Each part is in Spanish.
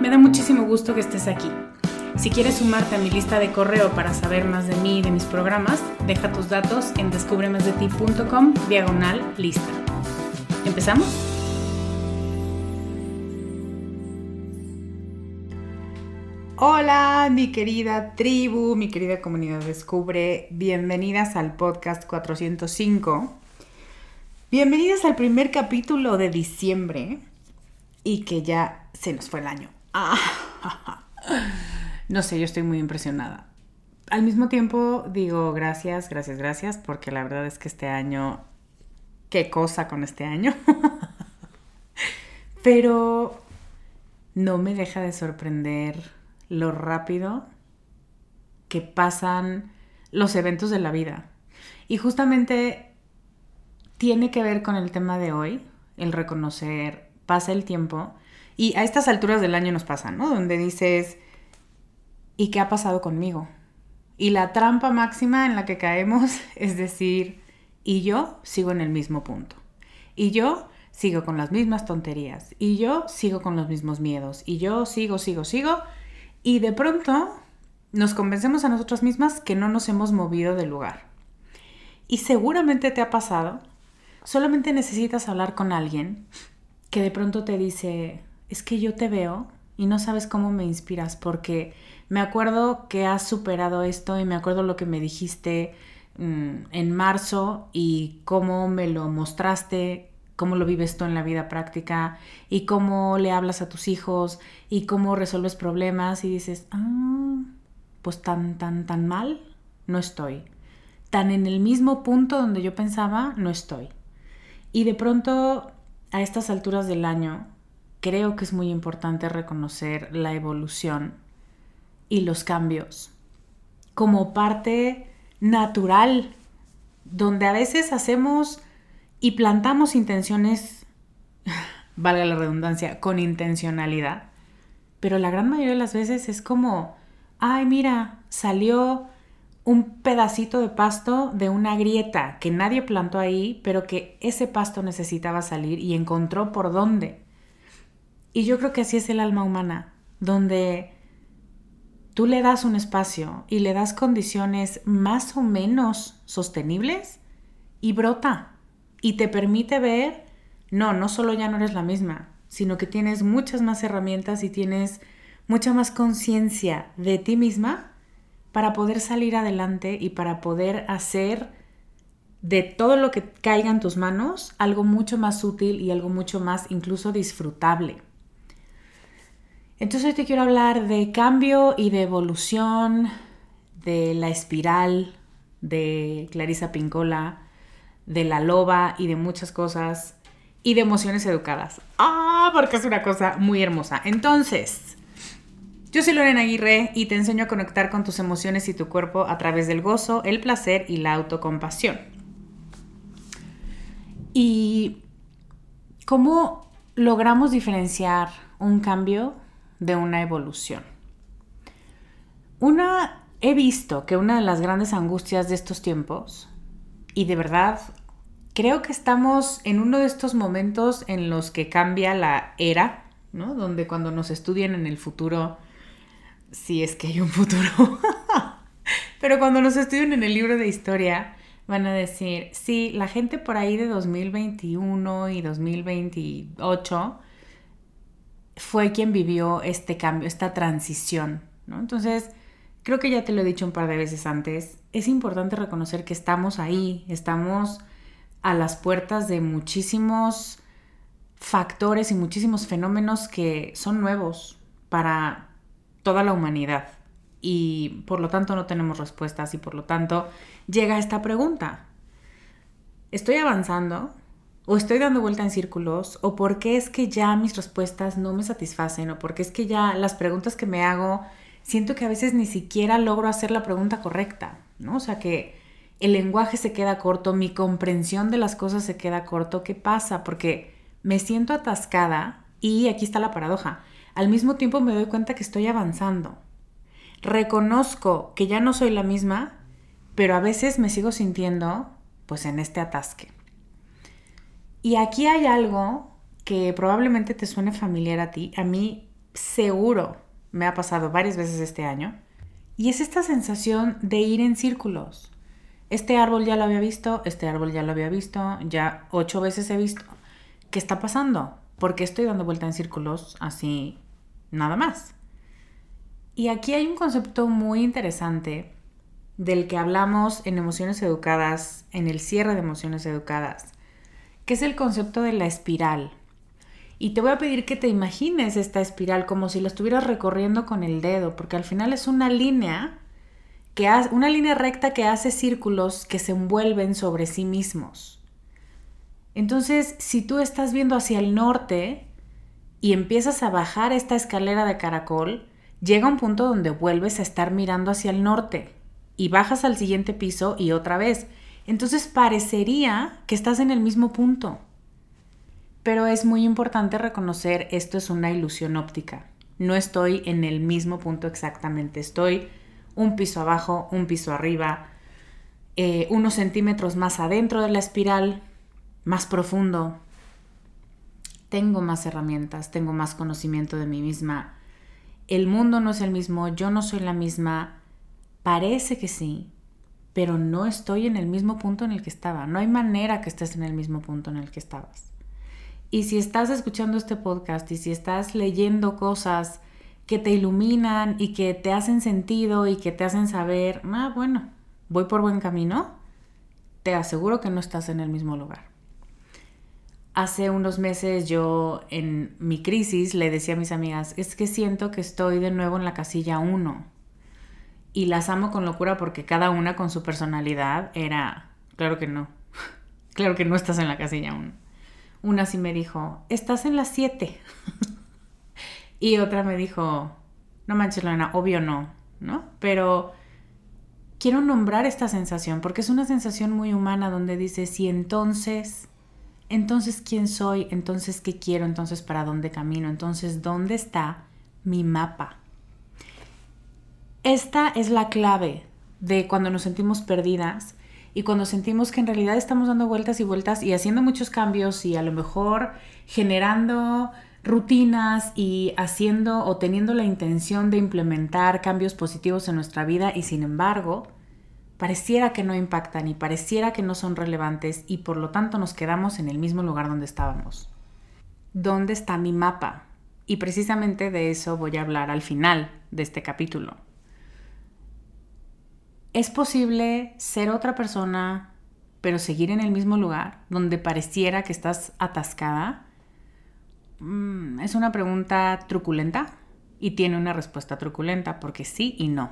Me da muchísimo gusto que estés aquí. Si quieres sumarte a mi lista de correo para saber más de mí y de mis programas, deja tus datos en descubremasdeti.com diagonal lista. ¿Empezamos? Hola, mi querida tribu, mi querida comunidad Descubre. Bienvenidas al podcast 405. Bienvenidas al primer capítulo de diciembre y que ya se nos fue el año. no sé, yo estoy muy impresionada. Al mismo tiempo digo gracias, gracias, gracias, porque la verdad es que este año, qué cosa con este año. Pero no me deja de sorprender lo rápido que pasan los eventos de la vida. Y justamente tiene que ver con el tema de hoy, el reconocer, pasa el tiempo y a estas alturas del año nos pasa, ¿no? Donde dices, ¿y qué ha pasado conmigo? Y la trampa máxima en la que caemos es decir, y yo sigo en el mismo punto. Y yo sigo con las mismas tonterías. Y yo sigo con los mismos miedos. Y yo sigo, sigo, sigo. Y de pronto nos convencemos a nosotras mismas que no nos hemos movido del lugar. Y seguramente te ha pasado. Solamente necesitas hablar con alguien que de pronto te dice, es que yo te veo y no sabes cómo me inspiras porque me acuerdo que has superado esto y me acuerdo lo que me dijiste mm, en marzo y cómo me lo mostraste, cómo lo vives tú en la vida práctica y cómo le hablas a tus hijos y cómo resuelves problemas y dices, ah, pues tan, tan, tan mal no estoy. Tan en el mismo punto donde yo pensaba, no estoy. Y de pronto, a estas alturas del año, creo que es muy importante reconocer la evolución y los cambios como parte natural, donde a veces hacemos y plantamos intenciones, valga la redundancia, con intencionalidad, pero la gran mayoría de las veces es como, ay, mira, salió un pedacito de pasto de una grieta que nadie plantó ahí, pero que ese pasto necesitaba salir y encontró por dónde. Y yo creo que así es el alma humana, donde tú le das un espacio y le das condiciones más o menos sostenibles y brota y te permite ver, no, no solo ya no eres la misma, sino que tienes muchas más herramientas y tienes mucha más conciencia de ti misma para poder salir adelante y para poder hacer de todo lo que caiga en tus manos algo mucho más útil y algo mucho más incluso disfrutable. Entonces hoy te quiero hablar de cambio y de evolución, de la espiral de Clarisa Pincola, de la loba y de muchas cosas y de emociones educadas. Ah, porque es una cosa muy hermosa. Entonces, yo soy Lorena Aguirre y te enseño a conectar con tus emociones y tu cuerpo a través del gozo, el placer y la autocompasión. ¿Y cómo logramos diferenciar un cambio de una evolución? Una, he visto que una de las grandes angustias de estos tiempos, y de verdad creo que estamos en uno de estos momentos en los que cambia la era, ¿no? Donde cuando nos estudian en el futuro, si es que hay un futuro, pero cuando nos estudian en el libro de historia, van a decir, sí, la gente por ahí de 2021 y 2028 fue quien vivió este cambio, esta transición, ¿no? Entonces, creo que ya te lo he dicho un par de veces antes, es importante reconocer que estamos ahí, estamos a las puertas de muchísimos factores y muchísimos fenómenos que son nuevos para toda la humanidad y por lo tanto no tenemos respuestas y por lo tanto llega esta pregunta. ¿Estoy avanzando? ¿O estoy dando vuelta en círculos? ¿O por qué es que ya mis respuestas no me satisfacen? ¿O por qué es que ya las preguntas que me hago siento que a veces ni siquiera logro hacer la pregunta correcta? ¿No? O sea que el lenguaje se queda corto, mi comprensión de las cosas se queda corto. ¿Qué pasa? Porque me siento atascada y aquí está la paradoja. Al mismo tiempo me doy cuenta que estoy avanzando. Reconozco que ya no soy la misma, pero a veces me sigo sintiendo pues en este atasque. Y aquí hay algo que probablemente te suene familiar a ti. A mí seguro me ha pasado varias veces este año. Y es esta sensación de ir en círculos este árbol ya lo había visto, este árbol ya lo había visto, ya ocho veces he visto. ¿Qué está pasando? ¿Por qué estoy dando vuelta en círculos así nada más? Y aquí hay un concepto muy interesante del que hablamos en Emociones Educadas, en el cierre de Emociones Educadas, que es el concepto de la espiral. Y te voy a pedir que te imagines esta espiral como si la estuvieras recorriendo con el dedo, porque al final es una línea que hace, una línea recta que hace círculos que se envuelven sobre sí mismos. Entonces, si tú estás viendo hacia el norte y empiezas a bajar esta escalera de caracol, llega un punto donde vuelves a estar mirando hacia el norte y bajas al siguiente piso y otra vez. Entonces parecería que estás en el mismo punto. Pero es muy importante reconocer esto es una ilusión óptica. No estoy en el mismo punto exactamente, estoy un piso abajo, un piso arriba, eh, unos centímetros más adentro de la espiral, más profundo. Tengo más herramientas, tengo más conocimiento de mí misma. El mundo no es el mismo, yo no soy la misma. Parece que sí, pero no estoy en el mismo punto en el que estaba. No hay manera que estés en el mismo punto en el que estabas. Y si estás escuchando este podcast y si estás leyendo cosas que te iluminan y que te hacen sentido y que te hacen saber, ah, bueno, voy por buen camino, te aseguro que no estás en el mismo lugar. Hace unos meses yo en mi crisis le decía a mis amigas, es que siento que estoy de nuevo en la casilla 1. Y las amo con locura porque cada una con su personalidad era, claro que no, claro que no estás en la casilla 1. Una sí me dijo, estás en la 7. Y otra me dijo, no manches, Lorena, obvio no, ¿no? Pero quiero nombrar esta sensación porque es una sensación muy humana donde dices, y entonces, entonces, ¿quién soy? Entonces, ¿qué quiero? Entonces, ¿para dónde camino? Entonces, ¿dónde está mi mapa? Esta es la clave de cuando nos sentimos perdidas y cuando sentimos que en realidad estamos dando vueltas y vueltas y haciendo muchos cambios y a lo mejor generando rutinas y haciendo o teniendo la intención de implementar cambios positivos en nuestra vida y sin embargo pareciera que no impactan y pareciera que no son relevantes y por lo tanto nos quedamos en el mismo lugar donde estábamos. ¿Dónde está mi mapa? Y precisamente de eso voy a hablar al final de este capítulo. ¿Es posible ser otra persona pero seguir en el mismo lugar donde pareciera que estás atascada? Mm, es una pregunta truculenta y tiene una respuesta truculenta porque sí y no.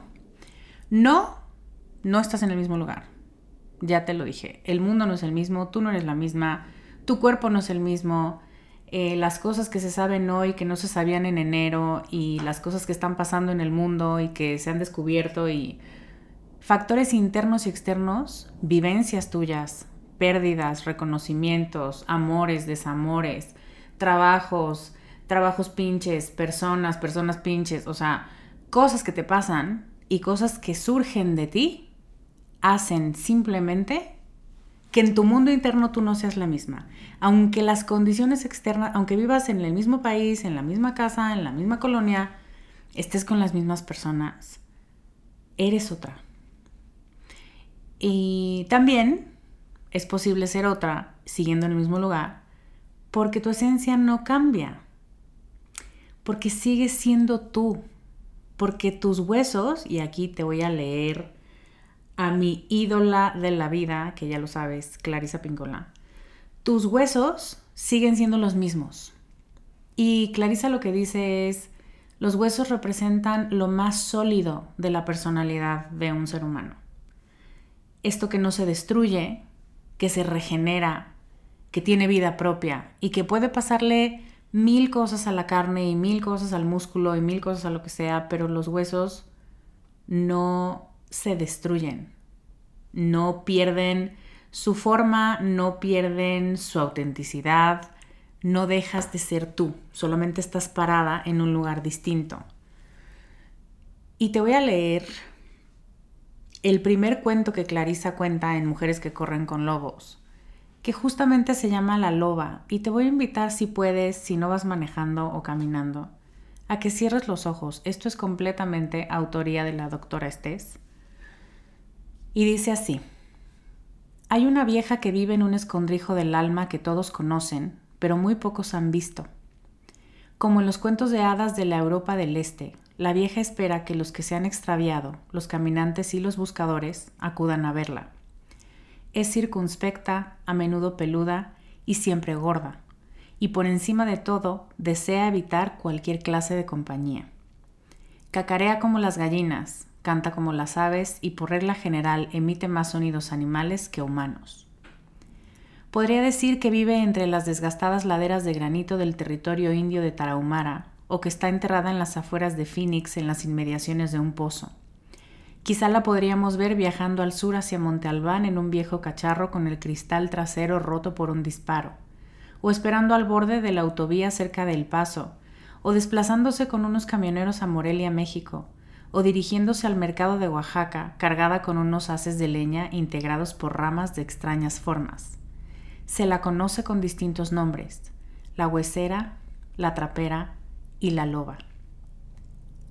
No, no estás en el mismo lugar. Ya te lo dije, el mundo no es el mismo, tú no eres la misma, tu cuerpo no es el mismo, eh, las cosas que se saben hoy que no se sabían en enero y las cosas que están pasando en el mundo y que se han descubierto y factores internos y externos, vivencias tuyas, pérdidas, reconocimientos, amores, desamores, trabajos, trabajos pinches, personas, personas pinches, o sea, cosas que te pasan y cosas que surgen de ti hacen simplemente que en tu mundo interno tú no seas la misma. Aunque las condiciones externas, aunque vivas en el mismo país, en la misma casa, en la misma colonia, estés con las mismas personas, eres otra. Y también es posible ser otra siguiendo en el mismo lugar, porque tu esencia no cambia, porque sigues siendo tú, porque tus huesos, y aquí te voy a leer a mi ídola de la vida, que ya lo sabes, Clarisa Pincola, tus huesos siguen siendo los mismos. Y Clarisa lo que dice es, los huesos representan lo más sólido de la personalidad de un ser humano. Esto que no se destruye, que se regenera, que tiene vida propia y que puede pasarle mil cosas a la carne y mil cosas al músculo y mil cosas a lo que sea, pero los huesos no se destruyen, no pierden su forma, no pierden su autenticidad, no dejas de ser tú, solamente estás parada en un lugar distinto. Y te voy a leer el primer cuento que Clarisa cuenta en Mujeres que corren con lobos que justamente se llama La Loba, y te voy a invitar si puedes, si no vas manejando o caminando, a que cierres los ojos. Esto es completamente autoría de la doctora Estés. Y dice así, hay una vieja que vive en un escondrijo del alma que todos conocen, pero muy pocos han visto. Como en los cuentos de hadas de la Europa del Este, la vieja espera que los que se han extraviado, los caminantes y los buscadores, acudan a verla. Es circunspecta, a menudo peluda y siempre gorda, y por encima de todo desea evitar cualquier clase de compañía. Cacarea como las gallinas, canta como las aves y por regla general emite más sonidos animales que humanos. Podría decir que vive entre las desgastadas laderas de granito del territorio indio de Tarahumara o que está enterrada en las afueras de Phoenix en las inmediaciones de un pozo. Quizá la podríamos ver viajando al sur hacia Monte Albán en un viejo cacharro con el cristal trasero roto por un disparo, o esperando al borde de la autovía cerca del Paso, o desplazándose con unos camioneros a Morelia, México, o dirigiéndose al mercado de Oaxaca cargada con unos haces de leña integrados por ramas de extrañas formas. Se la conoce con distintos nombres, la huesera, la trapera y la loba.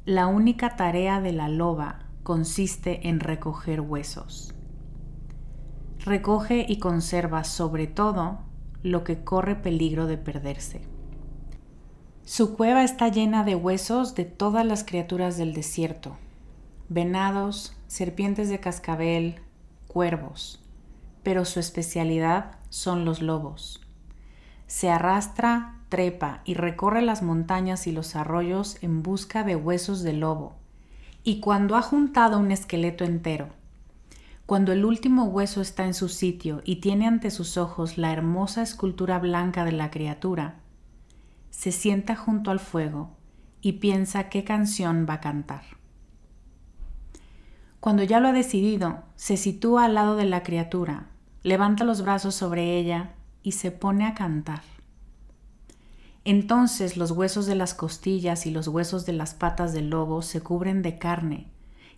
La única tarea de la loba consiste en recoger huesos. Recoge y conserva sobre todo lo que corre peligro de perderse. Su cueva está llena de huesos de todas las criaturas del desierto, venados, serpientes de cascabel, cuervos, pero su especialidad son los lobos. Se arrastra, trepa y recorre las montañas y los arroyos en busca de huesos de lobo, y cuando ha juntado un esqueleto entero, cuando el último hueso está en su sitio y tiene ante sus ojos la hermosa escultura blanca de la criatura, se sienta junto al fuego y piensa qué canción va a cantar. Cuando ya lo ha decidido, se sitúa al lado de la criatura, levanta los brazos sobre ella y se pone a cantar. Entonces los huesos de las costillas y los huesos de las patas del lobo se cubren de carne,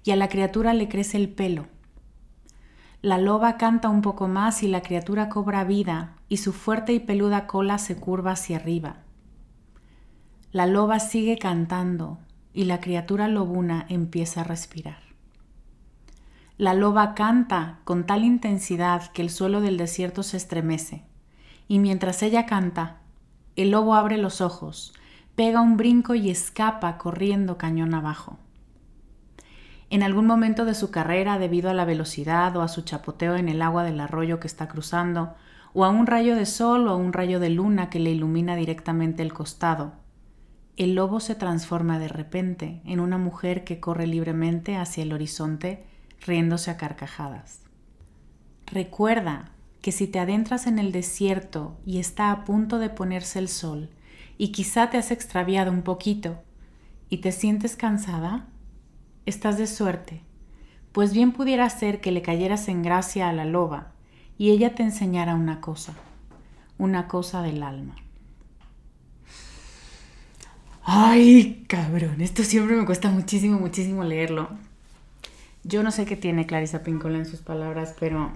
y a la criatura le crece el pelo. La loba canta un poco más y la criatura cobra vida, y su fuerte y peluda cola se curva hacia arriba. La loba sigue cantando y la criatura lobuna empieza a respirar. La loba canta con tal intensidad que el suelo del desierto se estremece, y mientras ella canta, el lobo abre los ojos, pega un brinco y escapa corriendo cañón abajo. En algún momento de su carrera, debido a la velocidad o a su chapoteo en el agua del arroyo que está cruzando, o a un rayo de sol o a un rayo de luna que le ilumina directamente el costado, el lobo se transforma de repente en una mujer que corre libremente hacia el horizonte riéndose a carcajadas. Recuerda que si te adentras en el desierto y está a punto de ponerse el sol y quizá te has extraviado un poquito y te sientes cansada, estás de suerte, pues bien pudiera ser que le cayeras en gracia a la loba y ella te enseñara una cosa, una cosa del alma. Ay, cabrón, esto siempre me cuesta muchísimo, muchísimo leerlo. Yo no sé qué tiene Clarisa Pincola en sus palabras, pero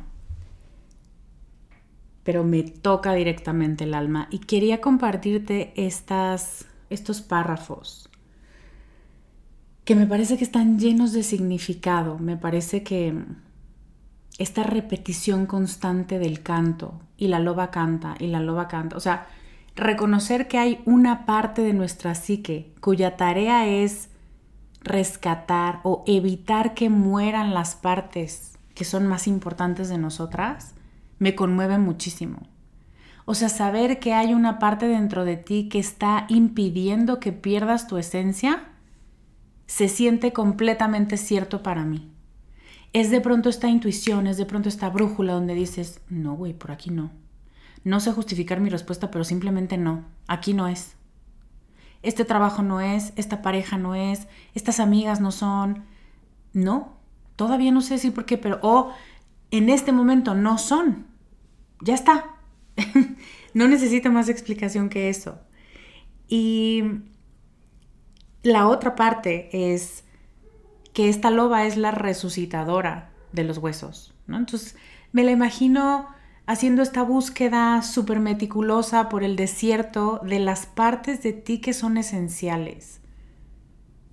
pero me toca directamente el alma. Y quería compartirte estas, estos párrafos que me parece que están llenos de significado, me parece que esta repetición constante del canto y la loba canta y la loba canta, o sea, reconocer que hay una parte de nuestra psique cuya tarea es rescatar o evitar que mueran las partes que son más importantes de nosotras, me conmueve muchísimo. O sea, saber que hay una parte dentro de ti que está impidiendo que pierdas tu esencia, se siente completamente cierto para mí. Es de pronto esta intuición, es de pronto esta brújula donde dices, no, güey, por aquí no. No sé justificar mi respuesta, pero simplemente no, aquí no es este trabajo no es, esta pareja no es, estas amigas no son. No, todavía no sé decir por qué, pero o en este momento no son. Ya está. no necesito más explicación que eso. Y la otra parte es que esta loba es la resucitadora de los huesos, ¿no? Entonces, me la imagino haciendo esta búsqueda súper meticulosa por el desierto de las partes de ti que son esenciales.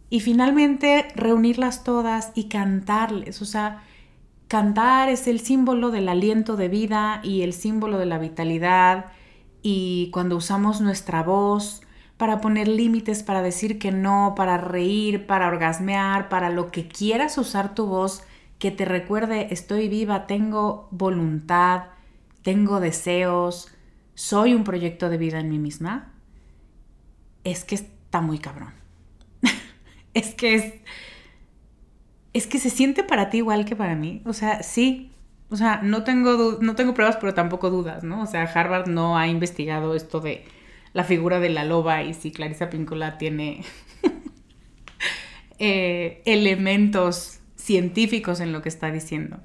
Y finalmente reunirlas todas y cantarles. O sea, cantar es el símbolo del aliento de vida y el símbolo de la vitalidad. Y cuando usamos nuestra voz para poner límites, para decir que no, para reír, para orgasmear, para lo que quieras usar tu voz, que te recuerde, estoy viva, tengo voluntad, tengo deseos, soy un proyecto de vida en mí misma, es que está muy cabrón. es que es... Es que se siente para ti igual que para mí. O sea, sí. O sea, no tengo, no tengo pruebas, pero tampoco dudas, ¿no? O sea, Harvard no ha investigado esto de la figura de la loba y si Clarissa Pinkola tiene eh, elementos científicos en lo que está diciendo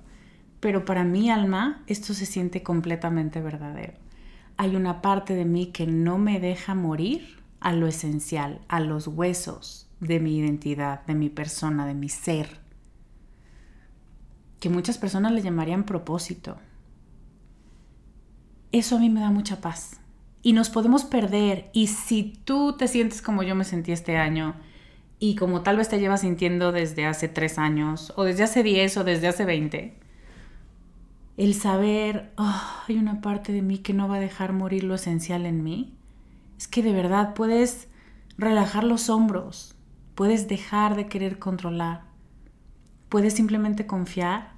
pero para mi alma esto se siente completamente verdadero. Hay una parte de mí que no me deja morir a lo esencial, a los huesos de mi identidad, de mi persona, de mi ser, que muchas personas le llamarían propósito. Eso a mí me da mucha paz. Y nos podemos perder. Y si tú te sientes como yo me sentí este año, y como tal vez te llevas sintiendo desde hace tres años, o desde hace diez, o desde hace veinte, el saber, oh, hay una parte de mí que no va a dejar morir lo esencial en mí, es que de verdad puedes relajar los hombros, puedes dejar de querer controlar, puedes simplemente confiar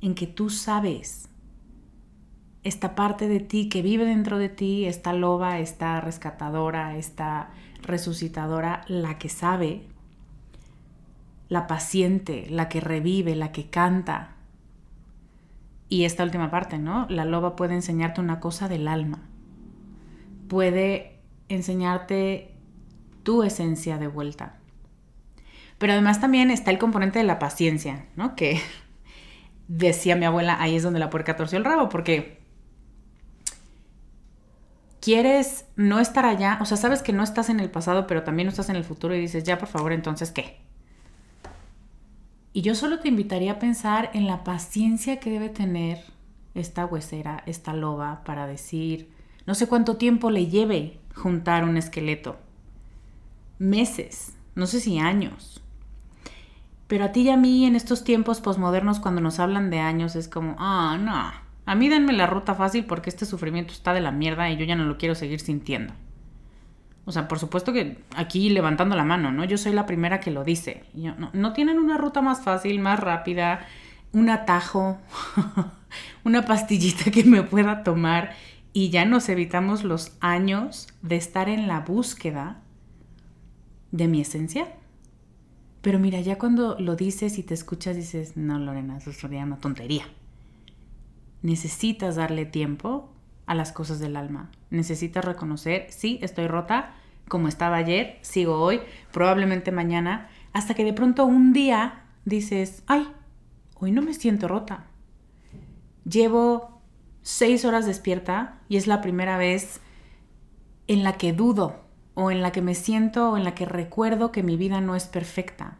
en que tú sabes esta parte de ti que vive dentro de ti, esta loba, esta rescatadora, esta resucitadora, la que sabe, la paciente, la que revive, la que canta, y esta última parte, ¿no? La loba puede enseñarte una cosa del alma. Puede enseñarte tu esencia de vuelta. Pero además también está el componente de la paciencia, ¿no? Que decía mi abuela, ahí es donde la puerca torció el rabo, porque quieres no estar allá, o sea, sabes que no estás en el pasado, pero también no estás en el futuro y dices, ya, por favor, entonces, ¿qué? Y yo solo te invitaría a pensar en la paciencia que debe tener esta huesera, esta loba, para decir, no sé cuánto tiempo le lleve juntar un esqueleto. meses, no sé si años. Pero a ti y a mí en estos tiempos posmodernos cuando nos hablan de años es como, ah, no, a mí denme la ruta fácil porque este sufrimiento está de la mierda y yo ya no lo quiero seguir sintiendo. O sea, por supuesto que aquí levantando la mano, ¿no? Yo soy la primera que lo dice. no, no tienen una ruta más fácil, más rápida, un atajo, una pastillita que me pueda tomar y ya nos evitamos los años de estar en la búsqueda de mi esencia. Pero mira, ya cuando lo dices y te escuchas, dices, no, Lorena, eso sería una tontería. Necesitas darle tiempo a las cosas del alma. Necesitas reconocer, sí, estoy rota, como estaba ayer, sigo hoy, probablemente mañana, hasta que de pronto un día dices, ay, hoy no me siento rota. Llevo seis horas despierta y es la primera vez en la que dudo o en la que me siento o en la que recuerdo que mi vida no es perfecta.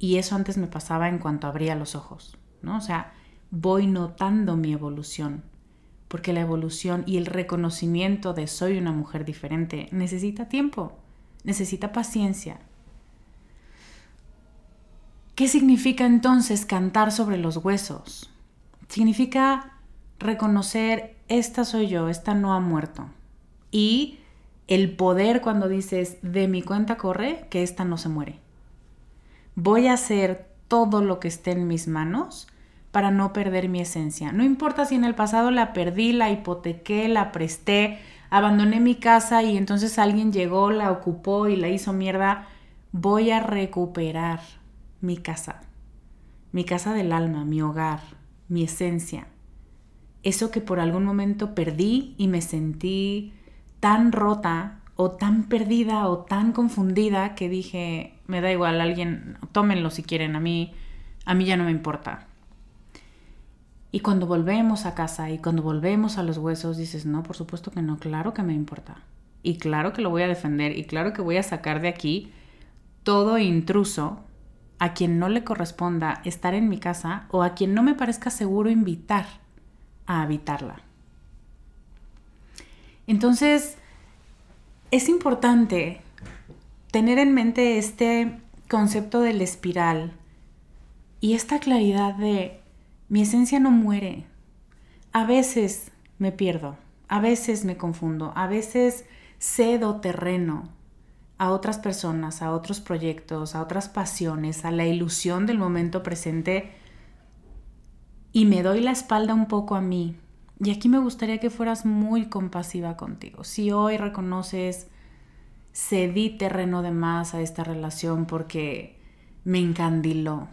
Y eso antes me pasaba en cuanto abría los ojos, ¿no? O sea, voy notando mi evolución, porque la evolución y el reconocimiento de soy una mujer diferente necesita tiempo, necesita paciencia. ¿Qué significa entonces cantar sobre los huesos? Significa reconocer, esta soy yo, esta no ha muerto. Y el poder cuando dices, de mi cuenta corre, que esta no se muere. Voy a hacer todo lo que esté en mis manos para no perder mi esencia. No importa si en el pasado la perdí, la hipotequé, la presté, abandoné mi casa y entonces alguien llegó, la ocupó y la hizo mierda. Voy a recuperar mi casa, mi casa del alma, mi hogar, mi esencia. Eso que por algún momento perdí y me sentí tan rota o tan perdida o tan confundida que dije, me da igual, alguien, tómenlo si quieren, a mí, a mí ya no me importa. Y cuando volvemos a casa y cuando volvemos a los huesos, dices, no, por supuesto que no, claro que me importa. Y claro que lo voy a defender y claro que voy a sacar de aquí todo intruso a quien no le corresponda estar en mi casa o a quien no me parezca seguro invitar a habitarla. Entonces, es importante tener en mente este concepto del espiral y esta claridad de mi esencia no muere. A veces me pierdo, a veces me confundo, a veces cedo terreno a otras personas, a otros proyectos, a otras pasiones, a la ilusión del momento presente y me doy la espalda un poco a mí y aquí me gustaría que fueras muy compasiva contigo. Si hoy reconoces, cedí terreno de más a esta relación porque me encandiló,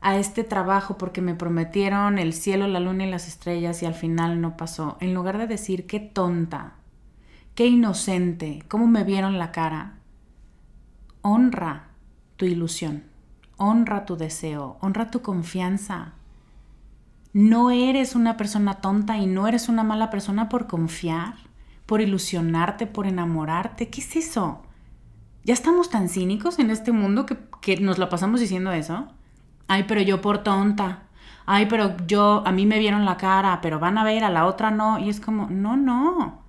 a este trabajo porque me prometieron el cielo, la luna y las estrellas y al final no pasó, en lugar de decir qué tonta, qué inocente, cómo me vieron la cara, honra tu ilusión, honra tu deseo, honra tu confianza, no eres una persona tonta y no eres una mala persona por confiar, por ilusionarte, por enamorarte. ¿Qué es eso? Ya estamos tan cínicos en este mundo que, nos lo pasamos diciendo eso. Ay, pero yo por tonta. Ay, pero yo, a mí me vieron la cara, pero van a ver, a la otra no. Y es como, no, no.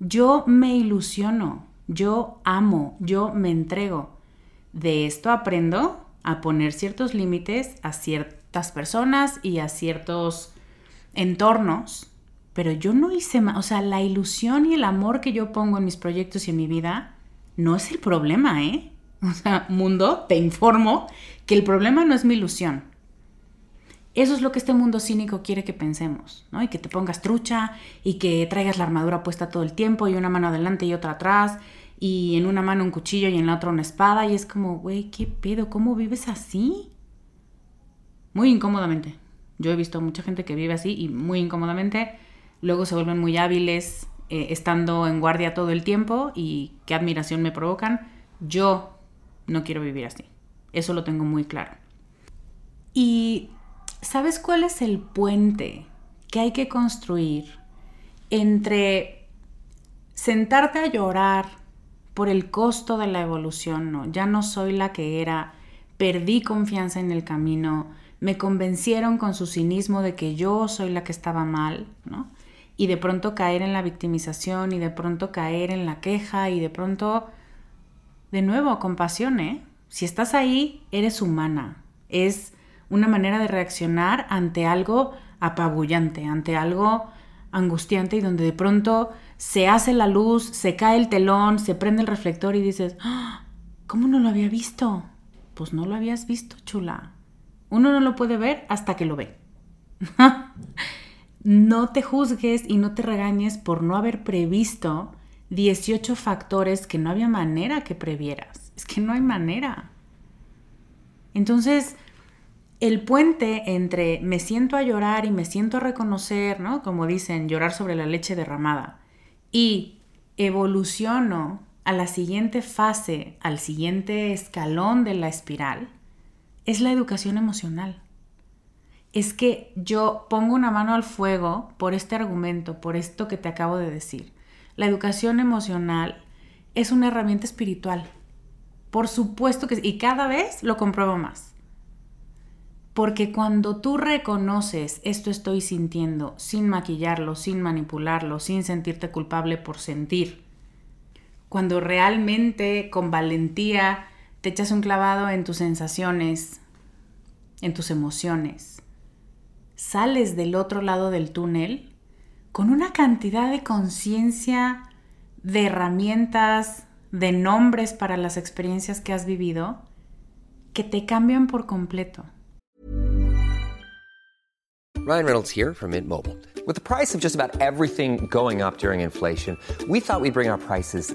Yo me ilusiono, yo amo, yo me entrego. De esto aprendo a poner ciertos límites a personas y a ciertos entornos, pero yo no hice más, o sea, la ilusión y el amor que yo pongo en mis proyectos y en mi vida no es el problema, ¿eh? O sea, mundo, te informo que el problema no es mi ilusión. Eso es lo que este mundo cínico quiere que pensemos, ¿no? Y que te pongas trucha y que traigas la armadura puesta todo el tiempo y una mano adelante y otra atrás y en una mano un cuchillo y en la otra una espada y es como, güey, ¿qué pedo? ¿Cómo vives así? Muy incómodamente. Yo he visto mucha gente que vive así y muy incómodamente. Luego se vuelven muy hábiles eh, estando en guardia todo el tiempo y qué admiración me provocan. Yo no quiero vivir así. Eso lo tengo muy claro. Y ¿sabes cuál es el puente que hay que construir entre sentarte a llorar por el costo de la evolución, no, ya no soy la que era, perdí confianza en el camino, me convencieron con su cinismo de que yo soy la que estaba mal, ¿no? Y de pronto caer en la victimización y de pronto caer en la queja y de pronto de nuevo, compasión, ¿eh? Si estás ahí, eres humana. Es una manera de reaccionar ante algo apabullante, ante algo angustiante y donde de pronto se hace la luz, se cae el telón, se prende el reflector y dices, ¡Ah! ¿cómo no lo había visto? Pues no lo habías visto, chula. Uno no lo puede ver hasta que lo ve. no te juzgues y no te regañes por no haber previsto 18 factores que no había manera que previeras. Es que no hay manera. Entonces, el puente entre me siento a llorar y me siento a reconocer, ¿no? Como dicen, llorar sobre la leche derramada, y evoluciono a la siguiente fase, al siguiente escalón de la espiral, es la educación emocional. Es que yo pongo una mano al fuego por este argumento, por esto que te acabo de decir. La educación emocional es una herramienta espiritual. Por supuesto que sí, y cada vez lo compruebo más. Porque cuando tú reconoces esto estoy sintiendo sin maquillarlo, sin manipularlo, sin sentirte culpable por sentir, cuando realmente con valentía te echas un clavado en tus sensaciones, en tus emociones, sales del otro lado del túnel con una cantidad de conciencia, de herramientas, de nombres para las experiencias que has vivido, que te cambian por completo. Ryan Reynolds here from Mint Mobile. With the price of just about everything going up during inflation, we thought we'd bring our prices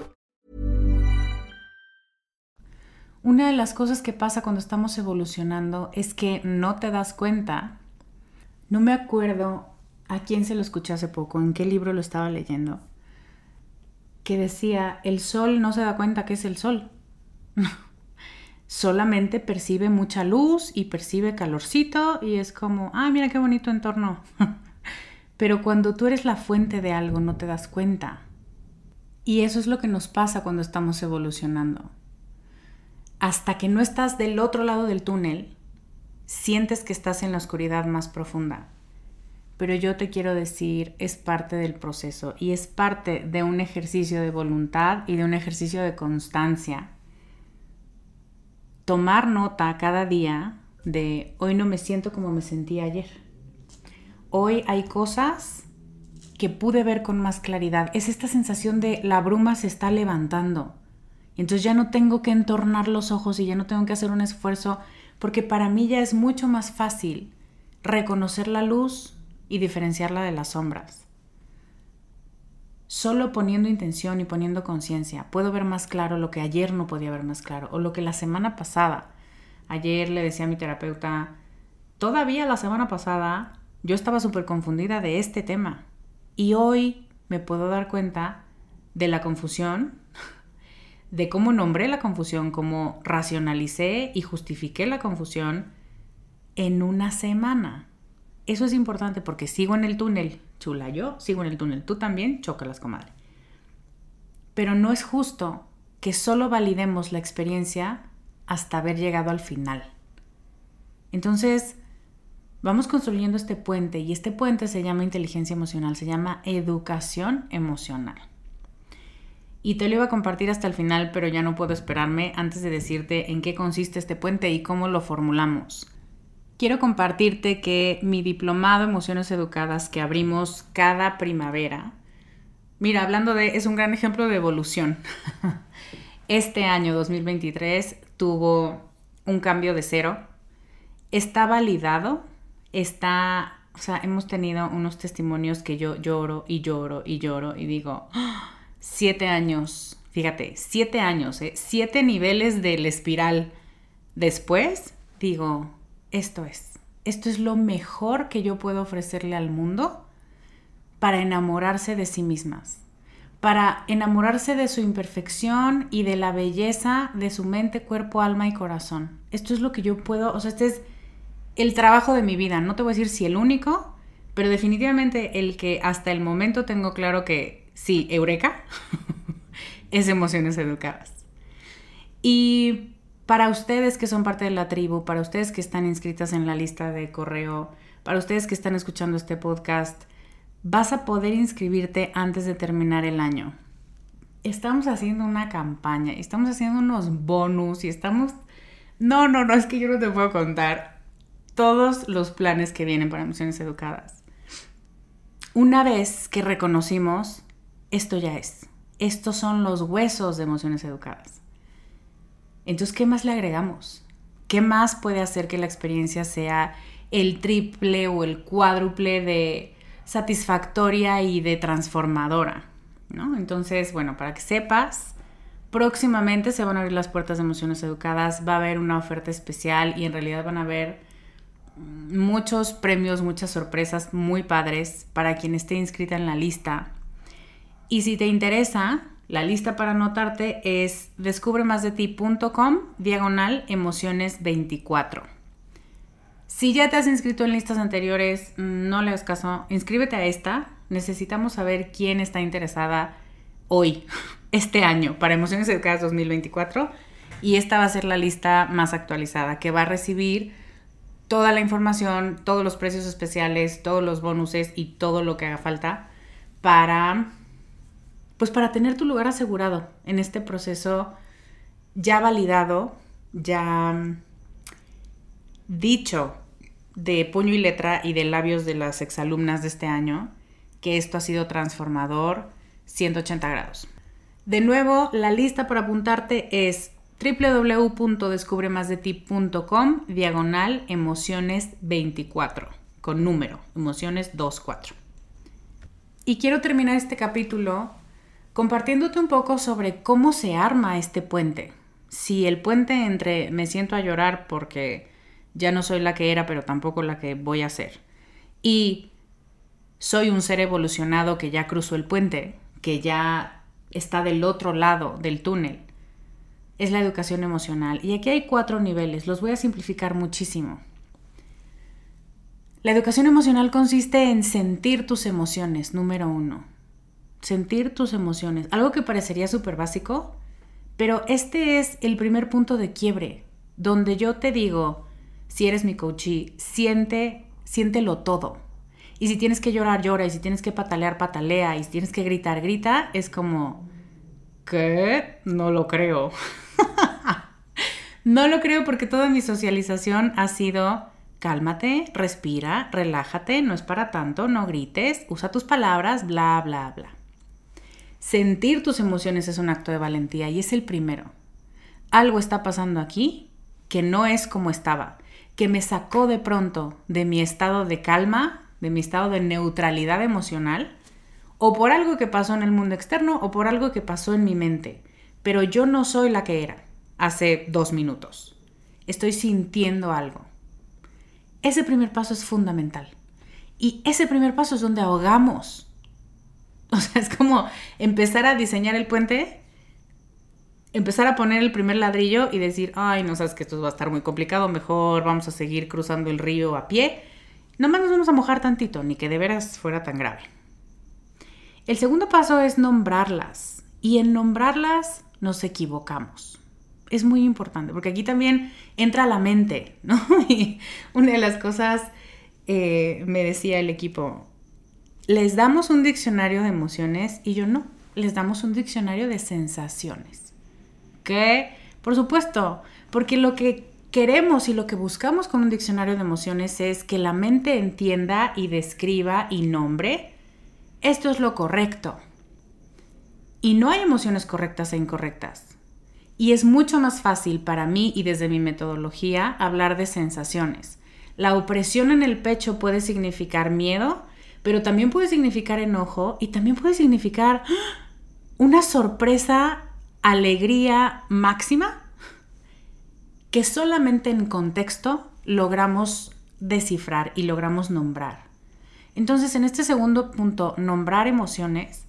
Una de las cosas que pasa cuando estamos evolucionando es que no te das cuenta. No me acuerdo a quién se lo escuché hace poco, en qué libro lo estaba leyendo, que decía, el sol no se da cuenta que es el sol. Solamente percibe mucha luz y percibe calorcito y es como, ah, mira qué bonito entorno. Pero cuando tú eres la fuente de algo no te das cuenta. Y eso es lo que nos pasa cuando estamos evolucionando hasta que no estás del otro lado del túnel, sientes que estás en la oscuridad más profunda. Pero yo te quiero decir, es parte del proceso y es parte de un ejercicio de voluntad y de un ejercicio de constancia. Tomar nota cada día de hoy no me siento como me sentí ayer. Hoy hay cosas que pude ver con más claridad. Es esta sensación de la bruma se está levantando entonces ya no tengo que entornar los ojos y ya no tengo que hacer un esfuerzo, porque para mí ya es mucho más fácil reconocer la luz y diferenciarla de las sombras. Solo poniendo intención y poniendo conciencia puedo ver más claro lo que ayer no podía ver más claro o lo que la semana pasada. Ayer le decía a mi terapeuta, todavía la semana pasada yo estaba súper confundida de este tema y hoy me puedo dar cuenta de la confusión de cómo nombré la confusión, cómo racionalicé y justifiqué la confusión en una semana. Eso es importante porque sigo en el túnel, chula, yo sigo en el túnel, tú también, chócalas, comadre. Pero no es justo que solo validemos la experiencia hasta haber llegado al final. Entonces, vamos construyendo este puente y este puente se llama inteligencia emocional, se llama educación emocional. Y te lo iba a compartir hasta el final, pero ya no puedo esperarme antes de decirte en qué consiste este puente y cómo lo formulamos. Quiero compartirte que mi diplomado Emociones Educadas que abrimos cada primavera, mira, hablando de, es un gran ejemplo de evolución. Este año 2023 tuvo un cambio de cero. Está validado, está, o sea, hemos tenido unos testimonios que yo lloro y lloro y lloro y digo, ¡Ah! Siete años, fíjate, siete años, ¿eh? siete niveles del espiral. Después digo, esto es, esto es lo mejor que yo puedo ofrecerle al mundo para enamorarse de sí mismas, para enamorarse de su imperfección y de la belleza de su mente, cuerpo, alma y corazón. Esto es lo que yo puedo, o sea, este es el trabajo de mi vida. No te voy a decir si el único, pero definitivamente el que hasta el momento tengo claro que sí, eureka, es emociones educadas. Y para ustedes que son parte de la tribu, para ustedes que están inscritas en la lista de correo, para ustedes que están escuchando este podcast, vas a poder inscribirte antes de terminar el año. Estamos haciendo una campaña, estamos haciendo unos bonus y estamos... No, no, no, es que yo no te puedo contar todos los planes que vienen para emociones educadas. Una vez que reconocimos, esto ya es, estos son los huesos de emociones educadas. Entonces, ¿qué más le agregamos? ¿Qué más puede hacer que la experiencia sea el triple o el cuádruple de satisfactoria y de transformadora? ¿no? Entonces, bueno, para que sepas, próximamente se van a abrir las puertas de emociones educadas, va a haber una oferta especial y en realidad van a haber muchos premios, muchas sorpresas muy padres para quien esté inscrita en la lista. Y si te interesa, la lista para anotarte es descubremasdeti.com diagonal emociones 24. Si ya te has inscrito en listas anteriores, no le hagas caso, inscríbete a esta. Necesitamos saber quién está interesada hoy, este año, para Emociones Educadas 2024. Y esta va a ser la lista más actualizada, que va a recibir toda la información, todos los precios especiales, todos los bonuses y todo lo que haga falta para, pues para tener tu lugar asegurado en este proceso ya validado, ya dicho de puño y letra y de labios de las exalumnas de este año, que esto ha sido transformador 180 grados. De nuevo, la lista para apuntarte es www.descubremasdeti.com diagonal emociones 24 con número, emociones 24. Y quiero terminar este capítulo compartiéndote un poco sobre cómo se arma este puente. Si el puente entre me siento a llorar porque ya no soy la que era, pero tampoco la que voy a ser, y soy un ser evolucionado que ya cruzó el puente, que ya está del otro lado del túnel, es la educación emocional. Y aquí hay cuatro niveles, los voy a simplificar muchísimo. La educación emocional consiste en sentir tus emociones, número uno. Sentir tus emociones, algo que parecería súper básico, pero este es el primer punto de quiebre, donde yo te digo, si eres mi coachee, siente, siéntelo todo. Y si tienes que llorar, llora, y si tienes que patalear, patalea, y si tienes que gritar, grita, es como, ¿qué? No lo creo. no lo creo porque toda mi socialización ha sido cálmate, respira, relájate, no es para tanto, no grites, usa tus palabras, bla, bla, bla. Sentir tus emociones es un acto de valentía y es el primero. Algo está pasando aquí que no es como estaba, que me sacó de pronto de mi estado de calma, de mi estado de neutralidad emocional, o por algo que pasó en el mundo externo o por algo que pasó en mi mente pero yo no soy la que era hace dos minutos. Estoy sintiendo algo. Ese primer paso es fundamental. Y ese primer paso es donde ahogamos. O sea, es como empezar a diseñar el puente, empezar a poner el primer ladrillo y decir, ay, no sabes que esto va a estar muy complicado, mejor vamos a seguir cruzando el río a pie. Nomás nos vamos a mojar tantito, ni que de veras fuera tan grave. El segundo paso es nombrarlas. Y en nombrarlas nos equivocamos. Es muy importante, porque aquí también entra la mente, ¿no? Y una de las cosas, eh, me decía el equipo, les damos un diccionario de emociones y yo no, les damos un diccionario de sensaciones. ¿Qué? Por supuesto, porque lo que queremos y lo que buscamos con un diccionario de emociones es que la mente entienda y describa y nombre, esto es lo correcto, y no hay emociones correctas e incorrectas. Y es mucho más fácil para mí y desde mi metodología hablar de sensaciones. La opresión en el pecho puede significar miedo, pero también puede significar enojo y también puede significar una sorpresa, alegría máxima que solamente en contexto logramos descifrar y logramos nombrar. Entonces, en este segundo punto, nombrar emociones,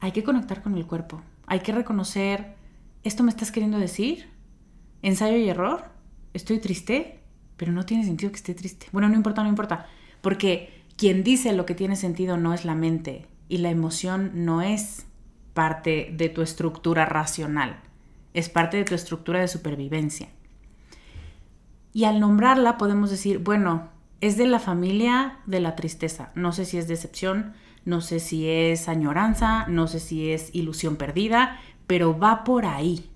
hay que conectar con el cuerpo. Hay que reconocer, ¿esto me estás queriendo decir? ¿Ensayo y error? ¿Estoy triste? pero no tiene sentido que esté triste. Bueno, no importa, no importa, porque quien dice lo que tiene sentido no es la mente y la emoción no es parte de tu estructura racional, es parte de tu estructura de supervivencia. Y al nombrarla podemos decir, bueno, es de la familia de la tristeza. No sé si es decepción, no sé si es añoranza, no sé si es ilusión perdida, pero va por ahí.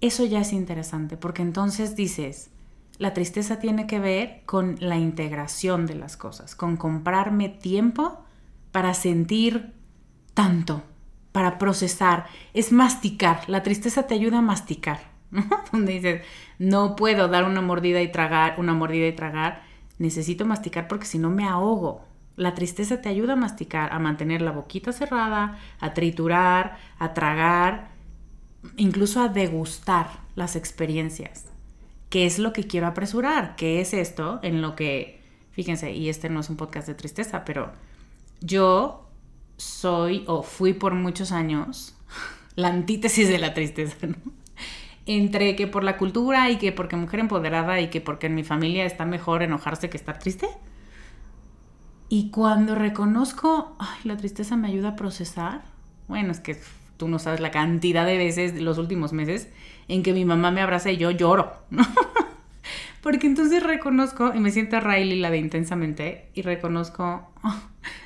Eso ya es interesante, porque entonces dices, la tristeza tiene que ver con la integración de las cosas, con comprarme tiempo para sentir tanto, para procesar, es masticar. La tristeza te ayuda a masticar, ¿no? Donde dices, no puedo dar una mordida y tragar, una mordida y tragar, necesito masticar porque si no me ahogo. La tristeza te ayuda a masticar, a mantener la boquita cerrada, a triturar, a tragar, incluso a degustar las experiencias. ¿Qué es lo que quiero apresurar? ¿Qué es esto en lo que, fíjense, y este no es un podcast de tristeza, pero yo soy o fui por muchos años la antítesis de la tristeza, ¿no? Entre que por la cultura y que porque mujer empoderada y que porque en mi familia está mejor enojarse que estar triste. Y cuando reconozco, ay, la tristeza me ayuda a procesar, bueno, es que tú no sabes la cantidad de veces los últimos meses en que mi mamá me abraza y yo lloro, ¿no? Porque entonces reconozco y me siento Riley la de intensamente y reconozco, oh,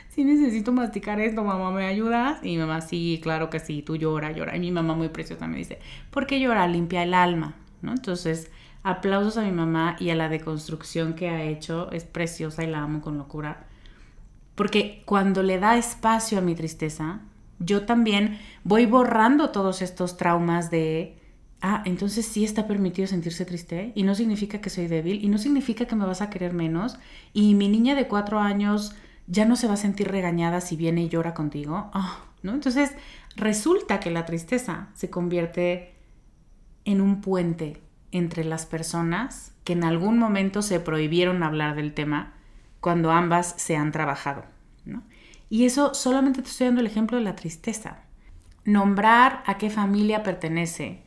sí necesito masticar esto, mamá, ¿me ayudas? Y mi mamá, sí, claro que sí, tú llora, llora. Y mi mamá muy preciosa me dice, ¿por qué llora? Limpia el alma, ¿no? Entonces, aplausos a mi mamá y a la deconstrucción que ha hecho, es preciosa y la amo con locura. Porque cuando le da espacio a mi tristeza, yo también voy borrando todos estos traumas de, ah, entonces sí está permitido sentirse triste y no significa que soy débil y no significa que me vas a querer menos y mi niña de cuatro años ya no se va a sentir regañada si viene y llora contigo. Ah, ¿no? Entonces, resulta que la tristeza se convierte en un puente entre las personas que en algún momento se prohibieron hablar del tema cuando ambas se han trabajado. ¿no? Y eso solamente te estoy dando el ejemplo de la tristeza. Nombrar a qué familia pertenece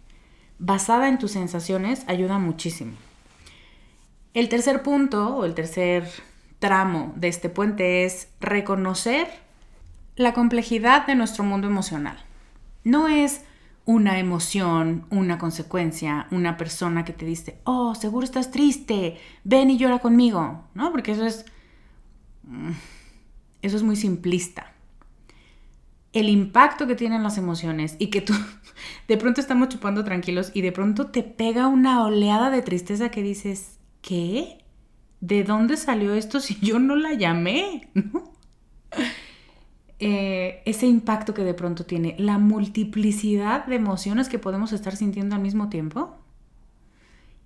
basada en tus sensaciones ayuda muchísimo. El tercer punto o el tercer tramo de este puente es reconocer la complejidad de nuestro mundo emocional. No es una emoción, una consecuencia, una persona que te dice, oh, seguro estás triste, ven y llora conmigo, ¿no? Porque eso es, mm, eso es muy simplista. El impacto que tienen las emociones y que tú de pronto estamos chupando tranquilos y de pronto te pega una oleada de tristeza que dices, ¿qué? ¿de dónde salió esto si yo no la llamé? Eh, ese impacto que de pronto tiene, la multiplicidad de emociones que podemos estar sintiendo al mismo tiempo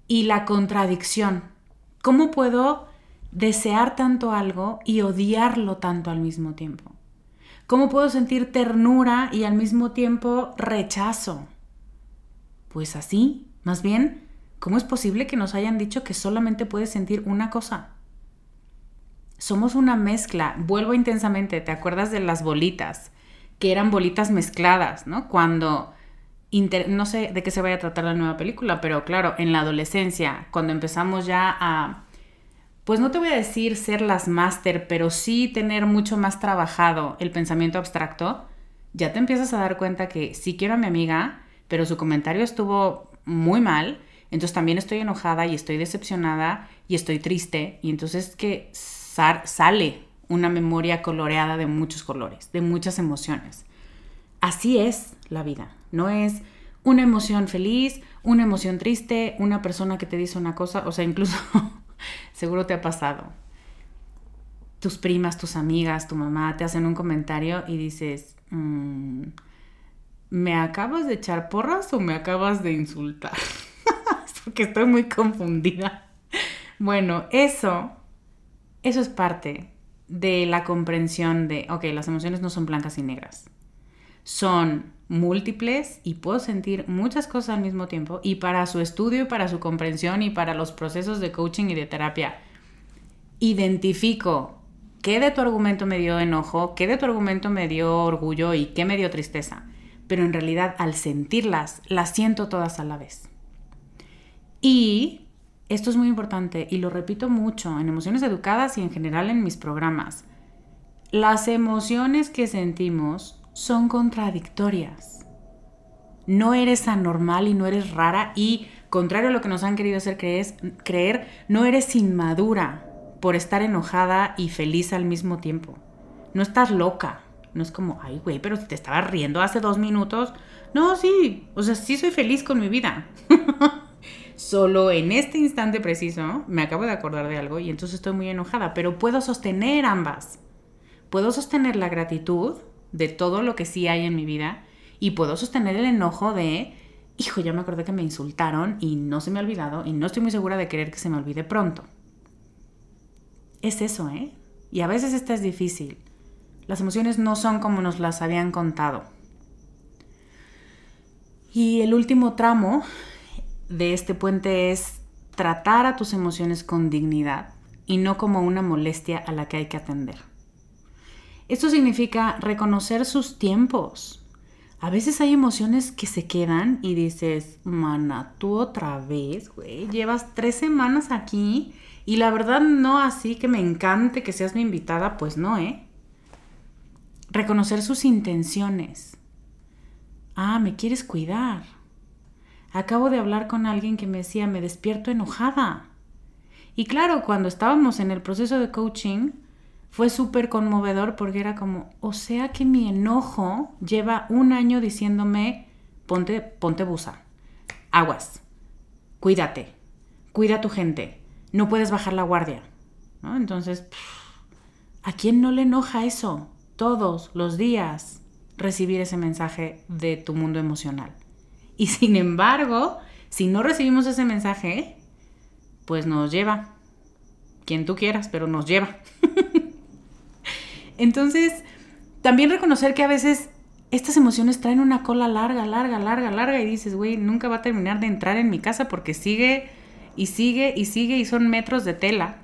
y la contradicción. ¿Cómo puedo desear tanto algo y odiarlo tanto al mismo tiempo? ¿Cómo puedo sentir ternura y al mismo tiempo rechazo? Pues así, más bien ¿Cómo es posible que nos hayan dicho que solamente puedes sentir una cosa? Somos una mezcla. Vuelvo intensamente, ¿te acuerdas de las bolitas? Que eran bolitas mezcladas, ¿no? Cuando, no sé de qué se vaya a tratar la nueva película, pero claro, en la adolescencia, cuando empezamos ya a, pues no te voy a decir ser las máster, pero sí tener mucho más trabajado el pensamiento abstracto, ya te empiezas a dar cuenta que sí quiero a mi amiga, pero su comentario estuvo muy mal entonces también estoy enojada y estoy decepcionada y estoy triste. Y entonces que sale una memoria coloreada de muchos colores, de muchas emociones. Así es la vida. No es una emoción feliz, una emoción triste, una persona que te dice una cosa, o sea, incluso seguro te ha pasado. Tus primas, tus amigas, tu mamá te hacen un comentario y dices, mm, ¿me acabas de echar porras o me acabas de insultar? porque estoy muy confundida. Bueno, eso, eso es parte de la comprensión de, ok, las emociones no son blancas y negras. Son múltiples y puedo sentir muchas cosas al mismo tiempo. Y para su estudio y para su comprensión y para los procesos de coaching y de terapia, identifico qué de tu argumento me dio enojo, qué de tu argumento me dio orgullo y qué me dio tristeza. Pero en realidad al sentirlas, las siento todas a la vez. Y esto es muy importante y lo repito mucho en emociones educadas y en general en mis programas. Las emociones que sentimos son contradictorias. No eres anormal y no eres rara y, contrario a lo que nos han querido hacer creer, no eres inmadura por estar enojada y feliz al mismo tiempo. No estás loca. No es como, ay, güey, pero te estaba riendo hace dos minutos. No, sí, o sea, sí soy feliz con mi vida. Solo en este instante preciso me acabo de acordar de algo y entonces estoy muy enojada, pero puedo sostener ambas. Puedo sostener la gratitud de todo lo que sí hay en mi vida y puedo sostener el enojo de, hijo, ya me acordé que me insultaron y no se me ha olvidado y no estoy muy segura de querer que se me olvide pronto. Es eso, ¿eh? Y a veces esta es difícil. Las emociones no son como nos las habían contado. Y el último tramo de este puente es tratar a tus emociones con dignidad y no como una molestia a la que hay que atender. Esto significa reconocer sus tiempos. A veces hay emociones que se quedan y dices, mana, tú otra vez, güey, llevas tres semanas aquí y la verdad no así que me encante que seas mi invitada, pues no, ¿eh? Reconocer sus intenciones. Ah, me quieres cuidar. Acabo de hablar con alguien que me decía, me despierto enojada. Y claro, cuando estábamos en el proceso de coaching, fue súper conmovedor porque era como, o sea que mi enojo lleva un año diciéndome, ponte, ponte busa, aguas, cuídate, cuida a tu gente, no puedes bajar la guardia. Entonces, ¿a quién no le enoja eso? todos los días recibir ese mensaje de tu mundo emocional. Y sin embargo, si no recibimos ese mensaje, pues nos lleva. Quien tú quieras, pero nos lleva. Entonces, también reconocer que a veces estas emociones traen una cola larga, larga, larga, larga y dices, güey, nunca va a terminar de entrar en mi casa porque sigue y sigue y sigue y son metros de tela.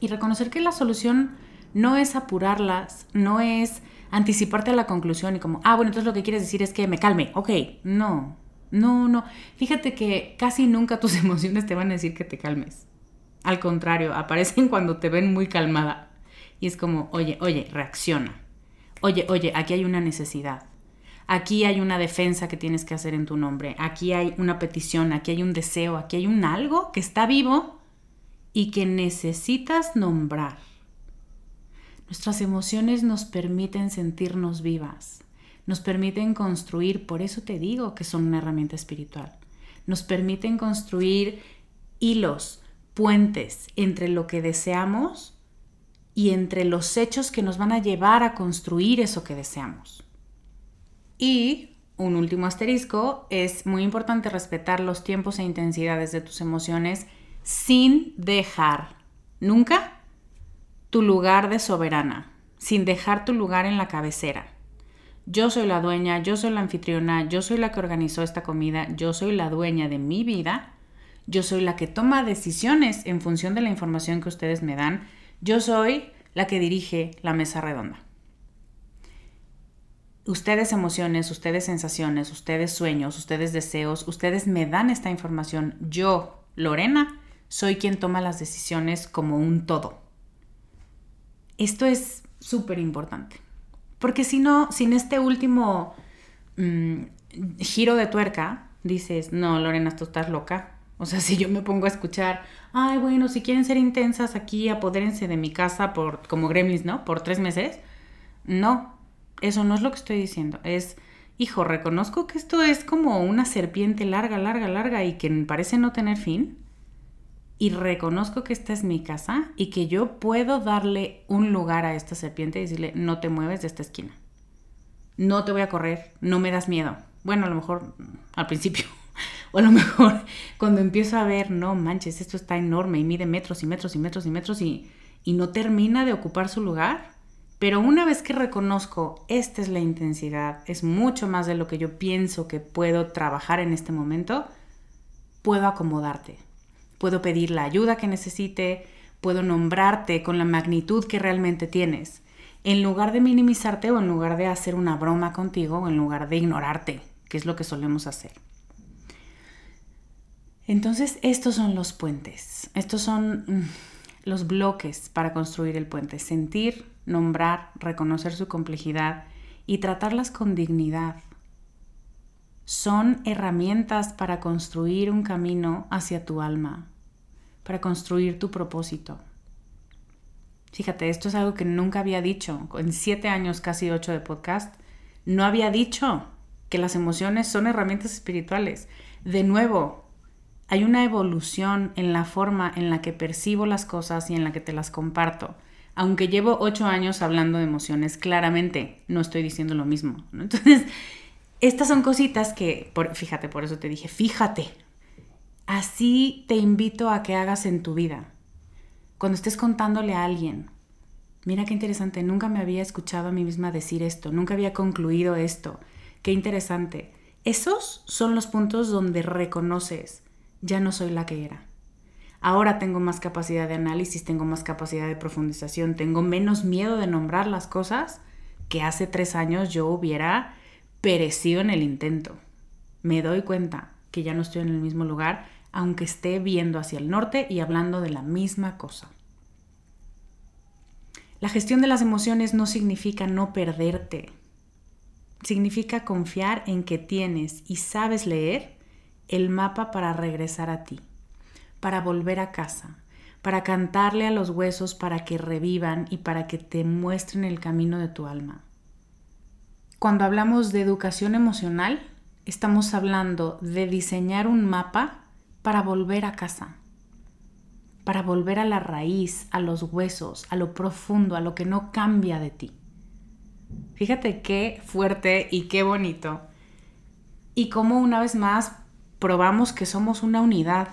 Y reconocer que la solución no es apurarlas, no es anticiparte a la conclusión y como, ah, bueno, entonces lo que quieres decir es que me calme. Ok, no, no, no. Fíjate que casi nunca tus emociones te van a decir que te calmes. Al contrario, aparecen cuando te ven muy calmada. Y es como, oye, oye, reacciona. Oye, oye, aquí hay una necesidad. Aquí hay una defensa que tienes que hacer en tu nombre. Aquí hay una petición, aquí hay un deseo, aquí hay un algo que está vivo y que necesitas nombrar. Nuestras emociones nos permiten sentirnos vivas, nos permiten construir, por eso te digo que son una herramienta espiritual, nos permiten construir hilos, puentes entre lo que deseamos y entre los hechos que nos van a llevar a construir eso que deseamos. Y un último asterisco, es muy importante respetar los tiempos e intensidades de tus emociones sin dejar nunca tu lugar de soberana, sin dejar tu lugar en la cabecera. Yo soy la dueña, yo soy la anfitriona, yo soy la que organizó esta comida, yo soy la dueña de mi vida, yo soy la que toma decisiones en función de la información que ustedes me dan, yo soy la que dirige la mesa redonda. Ustedes emociones, ustedes sensaciones, ustedes sueños, ustedes deseos, ustedes me dan esta información. Yo, Lorena, soy quien toma las decisiones como un todo. Esto es súper importante. Porque si no, sin este último mm, giro de tuerca, dices, no, Lorena, tú estás loca. O sea, si yo me pongo a escuchar, ay, bueno, si quieren ser intensas aquí, apodérense de mi casa por, como gremlins, ¿no? Por tres meses. No, eso no es lo que estoy diciendo. Es, hijo, reconozco que esto es como una serpiente larga, larga, larga y que parece no tener fin y reconozco que esta es mi casa y que yo puedo darle un lugar a esta serpiente y decirle, no te mueves de esta esquina. No te voy a correr, no me das miedo. Bueno, a lo mejor al principio. O a lo mejor cuando empiezo a ver, no manches, esto está enorme y mide metros y metros y metros y metros y, y no termina de ocupar su lugar. Pero una vez que reconozco, esta es la intensidad, es mucho más de lo que yo pienso que puedo trabajar en este momento, puedo acomodarte, puedo pedir la ayuda que necesite, puedo nombrarte con la magnitud que realmente tienes, en lugar de minimizarte o en lugar de hacer una broma contigo o en lugar de ignorarte, que es lo que solemos hacer. Entonces, estos son los puentes, estos son mm, los bloques para construir el puente. Sentir, nombrar, reconocer su complejidad y tratarlas con dignidad. Son herramientas para construir un camino hacia tu alma, para construir tu propósito. Fíjate, esto es algo que nunca había dicho. En siete años, casi ocho de podcast, no había dicho que las emociones son herramientas espirituales. De nuevo, hay una evolución en la forma en la que percibo las cosas y en la que te las comparto. Aunque llevo ocho años hablando de emociones, claramente no estoy diciendo lo mismo. Entonces, estas son cositas que, fíjate, por eso te dije, fíjate. Así te invito a que hagas en tu vida. Cuando estés contándole a alguien, mira qué interesante, nunca me había escuchado a mí misma decir esto, nunca había concluido esto. Qué interesante. Esos son los puntos donde reconoces ya no soy la que era. Ahora tengo más capacidad de análisis, tengo más capacidad de profundización, tengo menos miedo de nombrar las cosas que hace tres años yo hubiera perecido en el intento. Me doy cuenta que ya no estoy en el mismo lugar, aunque esté viendo hacia el norte y hablando de la misma cosa. La gestión de las emociones no significa no perderte. Significa confiar en que tienes y sabes leer el mapa para regresar a ti, para volver a casa, para cantarle a los huesos para que revivan y para que te muestren el camino de tu alma. Cuando hablamos de educación emocional, estamos hablando de diseñar un mapa para volver a casa, para volver a la raíz, a los huesos, a lo profundo, a lo que no cambia de ti. Fíjate qué fuerte y qué bonito. Y cómo una vez más probamos que somos una unidad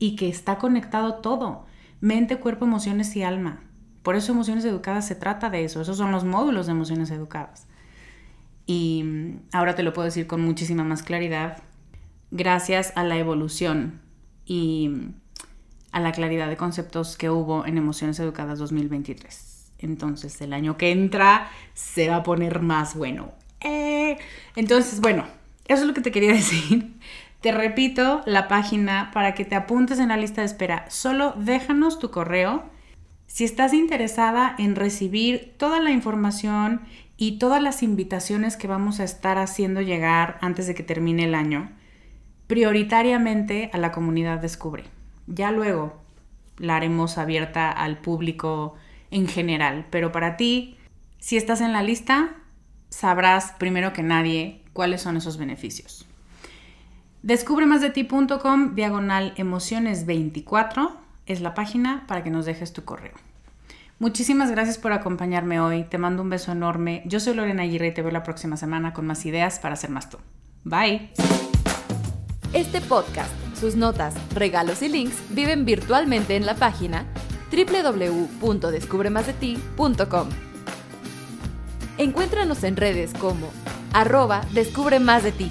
y que está conectado todo, mente, cuerpo, emociones y alma. Por eso emociones educadas se trata de eso, esos son los módulos de emociones educadas. Y mm, ahora te lo puedo decir con muchísima más claridad, gracias a la evolución y mm, a la claridad de conceptos que hubo en Emociones Educadas 2023. Entonces el año que entra se va a poner más bueno. Eh, entonces, bueno, eso es lo que te quería decir. Te repito la página para que te apuntes en la lista de espera. Solo déjanos tu correo si estás interesada en recibir toda la información y todas las invitaciones que vamos a estar haciendo llegar antes de que termine el año, prioritariamente a la comunidad Descubre. Ya luego la haremos abierta al público en general, pero para ti, si estás en la lista, sabrás primero que nadie cuáles son esos beneficios. Descubremasdeti.com diagonal emociones 24 es la página para que nos dejes tu correo. Muchísimas gracias por acompañarme hoy. Te mando un beso enorme. Yo soy Lorena Aguirre y te veo la próxima semana con más ideas para ser más tú. Bye. Este podcast, sus notas, regalos y links viven virtualmente en la página www.descubremasdeti.com. Encuéntranos en redes como arroba descubre más de ti.